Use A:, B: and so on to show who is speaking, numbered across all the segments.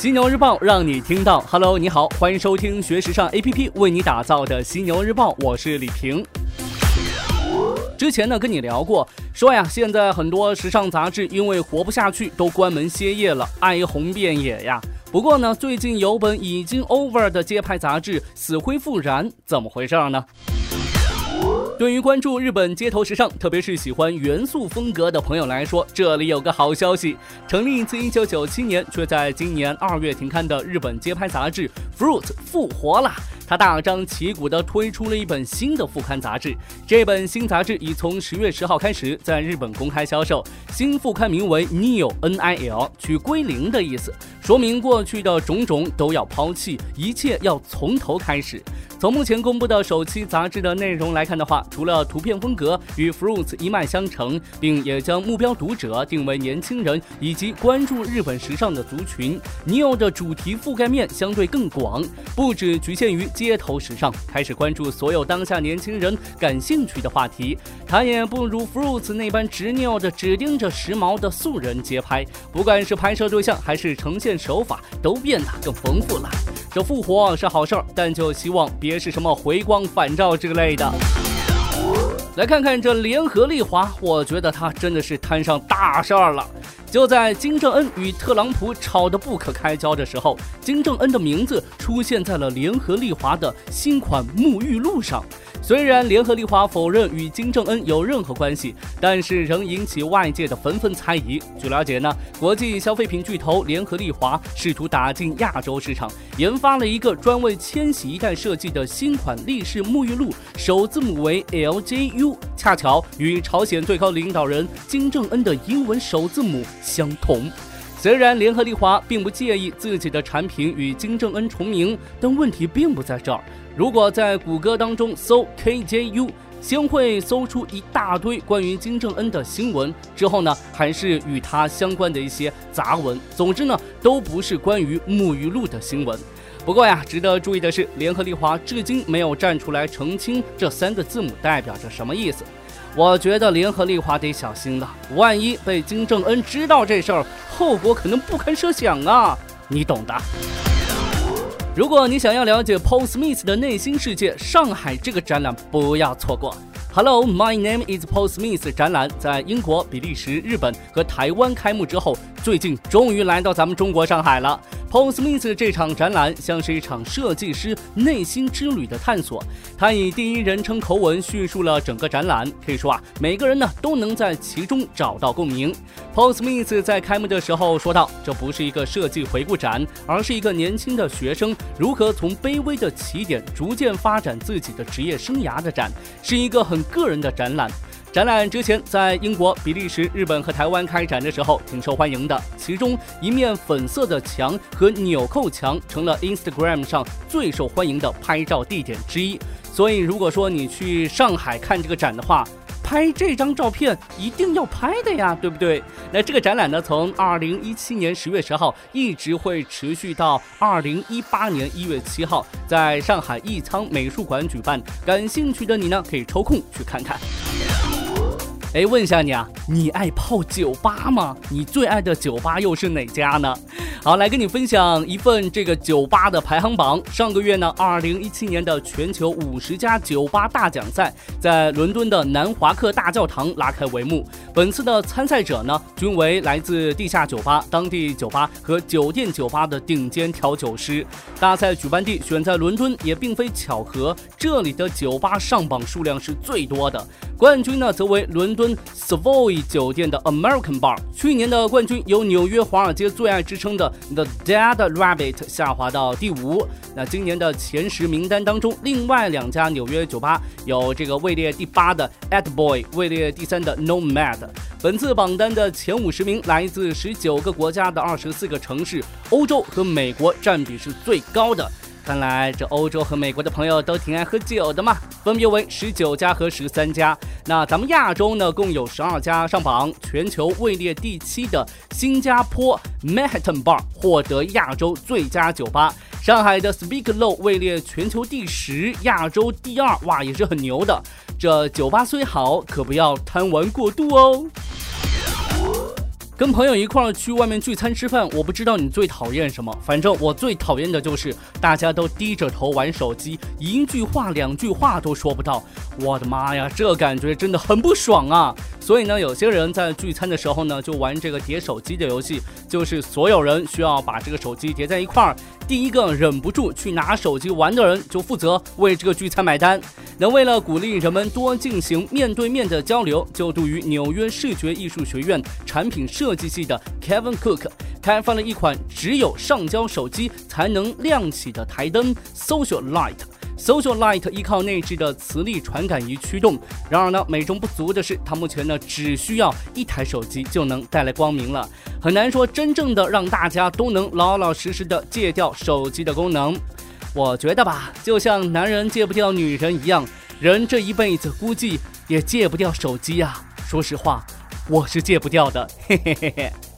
A: 犀牛日报让你听到。Hello，你好，欢迎收听学时尚 APP 为你打造的犀牛日报，我是李平。之前呢跟你聊过，说呀，现在很多时尚杂志因为活不下去，都关门歇业了，哀鸿遍野呀。不过呢，最近有本已经 over 的街拍杂志死灰复燃，怎么回事呢？对于关注日本街头时尚，特别是喜欢元素风格的朋友来说，这里有个好消息：成立自1997年，却在今年二月停刊的日本街拍杂志《Fruit》复活了。他大张旗鼓地推出了一本新的副刊杂志，这本新杂志已从十月十号开始在日本公开销售。新副刊名为 Nil，N-I-L，取归零的意思，说明过去的种种都要抛弃，一切要从头开始。从目前公布的首期杂志的内容来看的话，除了图片风格与 Fruits 一脉相承，并也将目标读者定为年轻人以及关注日本时尚的族群，Neo 的主题覆盖面相对更广，不只局限于街头时尚，开始关注所有当下年轻人感兴趣的话题。他也不如 Fruits 那般执拗的只盯着时髦的素人街拍，不管是拍摄对象还是呈现手法，都变得更丰富了。这复活是好事儿，但就希望别是什么回光返照之类的。来看看这联合利华，我觉得他真的是摊上大事儿了。就在金正恩与特朗普吵得不可开交的时候，金正恩的名字出现在了联合利华的新款沐浴露上。虽然联合利华否认与金正恩有任何关系，但是仍引起外界的纷纷猜疑。据了解呢，国际消费品巨头联合利华试图打进亚洲市场，研发了一个专为千禧一代设计的新款立式沐浴露，首字母为 LJU，恰巧与朝鲜最高领导人金正恩的英文首字母相同。虽然联合利华并不介意自己的产品与金正恩重名，但问题并不在这儿。如果在谷歌当中搜 KJU，先会搜出一大堆关于金正恩的新闻，之后呢，还是与他相关的一些杂文。总之呢，都不是关于沐浴露的新闻。不过呀，值得注意的是，联合利华至今没有站出来澄清这三个字母代表着什么意思。我觉得联合利华得小心了，万一被金正恩知道这事儿，后果可能不堪设想啊！你懂的。如果你想要了解 Paul Smith 的内心世界，上海这个展览不要错过。Hello, my name is Paul Smith。展览在英国、比利时、日本和台湾开幕之后，最近终于来到咱们中国上海了。Paul Smith 这场展览像是一场设计师内心之旅的探索。他以第一人称口吻叙述了整个展览，可以说啊，每个人呢都能在其中找到共鸣。Paul Smith 在开幕的时候说道：“这不是一个设计回顾展，而是一个年轻的学生如何从卑微的起点逐渐发展自己的职业生涯的展，是一个很个人的展览。”展览之前，在英国、比利时、日本和台湾开展的时候，挺受欢迎的。其中一面粉色的墙和纽扣墙成了 Instagram 上最受欢迎的拍照地点之一。所以，如果说你去上海看这个展的话，拍这张照片一定要拍的呀，对不对？那这个展览呢，从二零一七年十月十号一直会持续到二零一八年一月七号，在上海艺仓美术馆举办。感兴趣的你呢，可以抽空去看看。哎，问一下你啊，你爱泡酒吧吗？你最爱的酒吧又是哪家呢？好，来跟你分享一份这个酒吧的排行榜。上个月呢，二零一七年的全球五十家酒吧大奖赛在伦敦的南华克大教堂拉开帷幕。本次的参赛者呢，均为来自地下酒吧、当地酒吧和酒店酒吧的顶尖调酒师。大赛举办地选在伦敦也并非巧合，这里的酒吧上榜数量是最多的。冠军呢，则为伦敦 Savoy 酒店的 American Bar。去年的冠军由纽约华尔街最爱之称的 The Dead Rabbit 下滑到第五。那今年的前十名单当中，另外两家纽约酒吧有这个位列第八的 At Boy，位列第三的 Nomad。本次榜单的前五十名来自十九个国家的二十四个城市，欧洲和美国占比是最高的。看来这欧洲和美国的朋友都挺爱喝酒的嘛，分别为十九家和十三家。那咱们亚洲呢，共有十二家上榜。全球位列第七的新加坡 Manhattan Bar 获得亚洲最佳酒吧。上海的 Speak Low 位列全球第十，亚洲第二，哇，也是很牛的。这酒吧虽好，可不要贪玩过度哦。跟朋友一块儿去外面聚餐吃饭，我不知道你最讨厌什么，反正我最讨厌的就是大家都低着头玩手机，一句话两句话都说不到。我的妈呀，这感觉真的很不爽啊！所以呢，有些人在聚餐的时候呢，就玩这个叠手机的游戏，就是所有人需要把这个手机叠在一块儿，第一个忍不住去拿手机玩的人就负责为这个聚餐买单。那为了鼓励人们多进行面对面的交流，就读于纽约视觉艺术学院产品设计系的 Kevin Cook 开发了一款只有上交手机才能亮起的台灯 Social Light。Social Light 依靠内置的磁力传感仪驱动。然而呢，美中不足的是，它目前呢只需要一台手机就能带来光明了，很难说真正的让大家都能老老实实的戒掉手机的功能。我觉得吧，就像男人戒不掉女人一样，人这一辈子估计也戒不掉手机啊。说实话，我是戒不掉的，嘿嘿嘿嘿。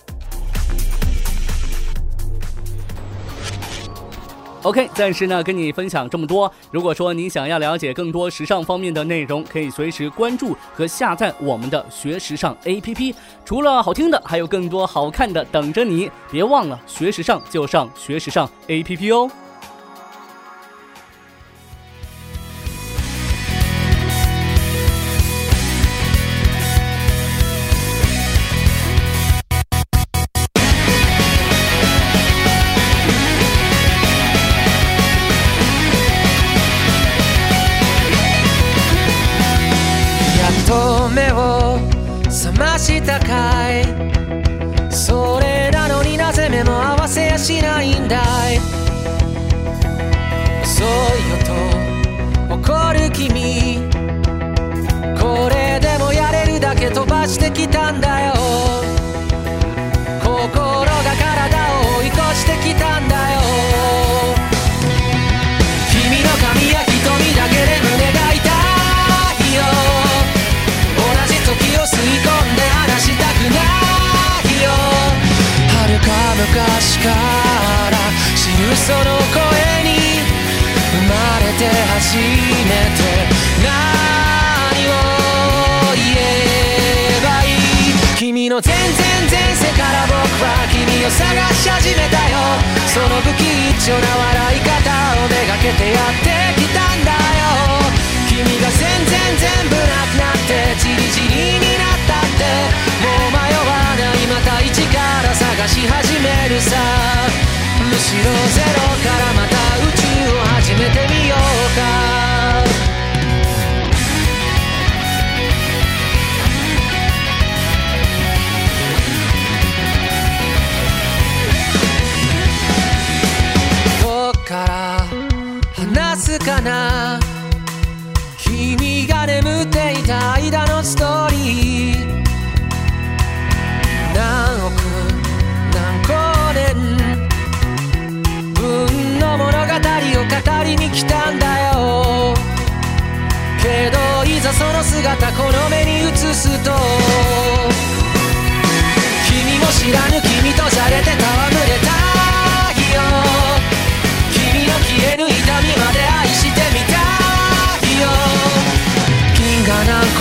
A: OK，暂时呢跟你分享这么多。如果说你想要了解更多时尚方面的内容，可以随时关注和下载我们的学时尚 APP。除了好听的，还有更多好看的等着你。别忘了学时尚就上学时尚 APP 哦。
B: ましたかい。それなのになぜ目も合わせやしないんだい。遅いよと怒る君。から死ぬその声に生まれて初めて何を言えばいい君の全然前世から僕は君を探し始めたよ。その不吉祥な笑い方かな。君が眠っていた間のストーリー。何億何光年分の物語を語りに来たんだよ。けどいざその姿この目に映すと君も知らぬ君と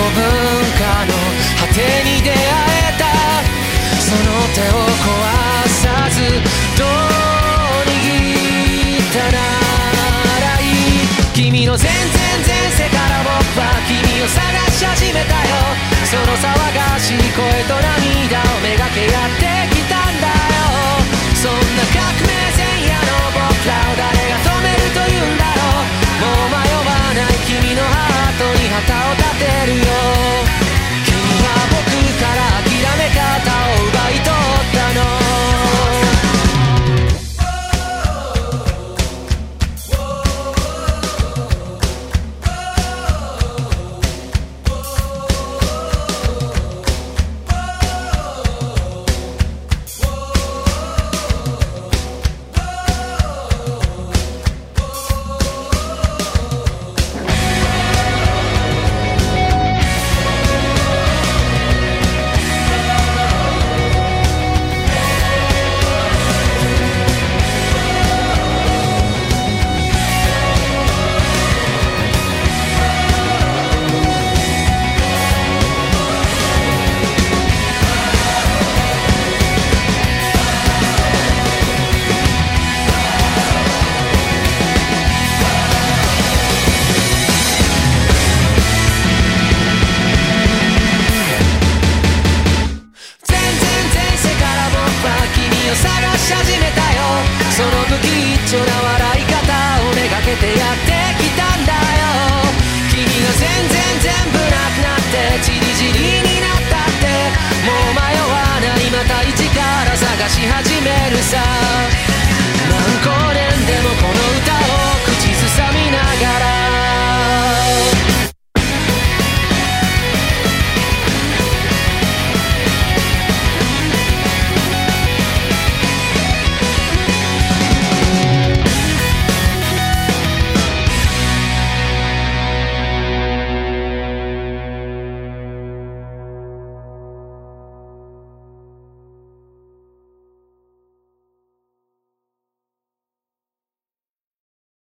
B: 古文化の果てに出会えたその手を壊さずどう握ったならいい君の全然前世から僕は君を探し始めたよ。その騒がしい声と涙をめがけやって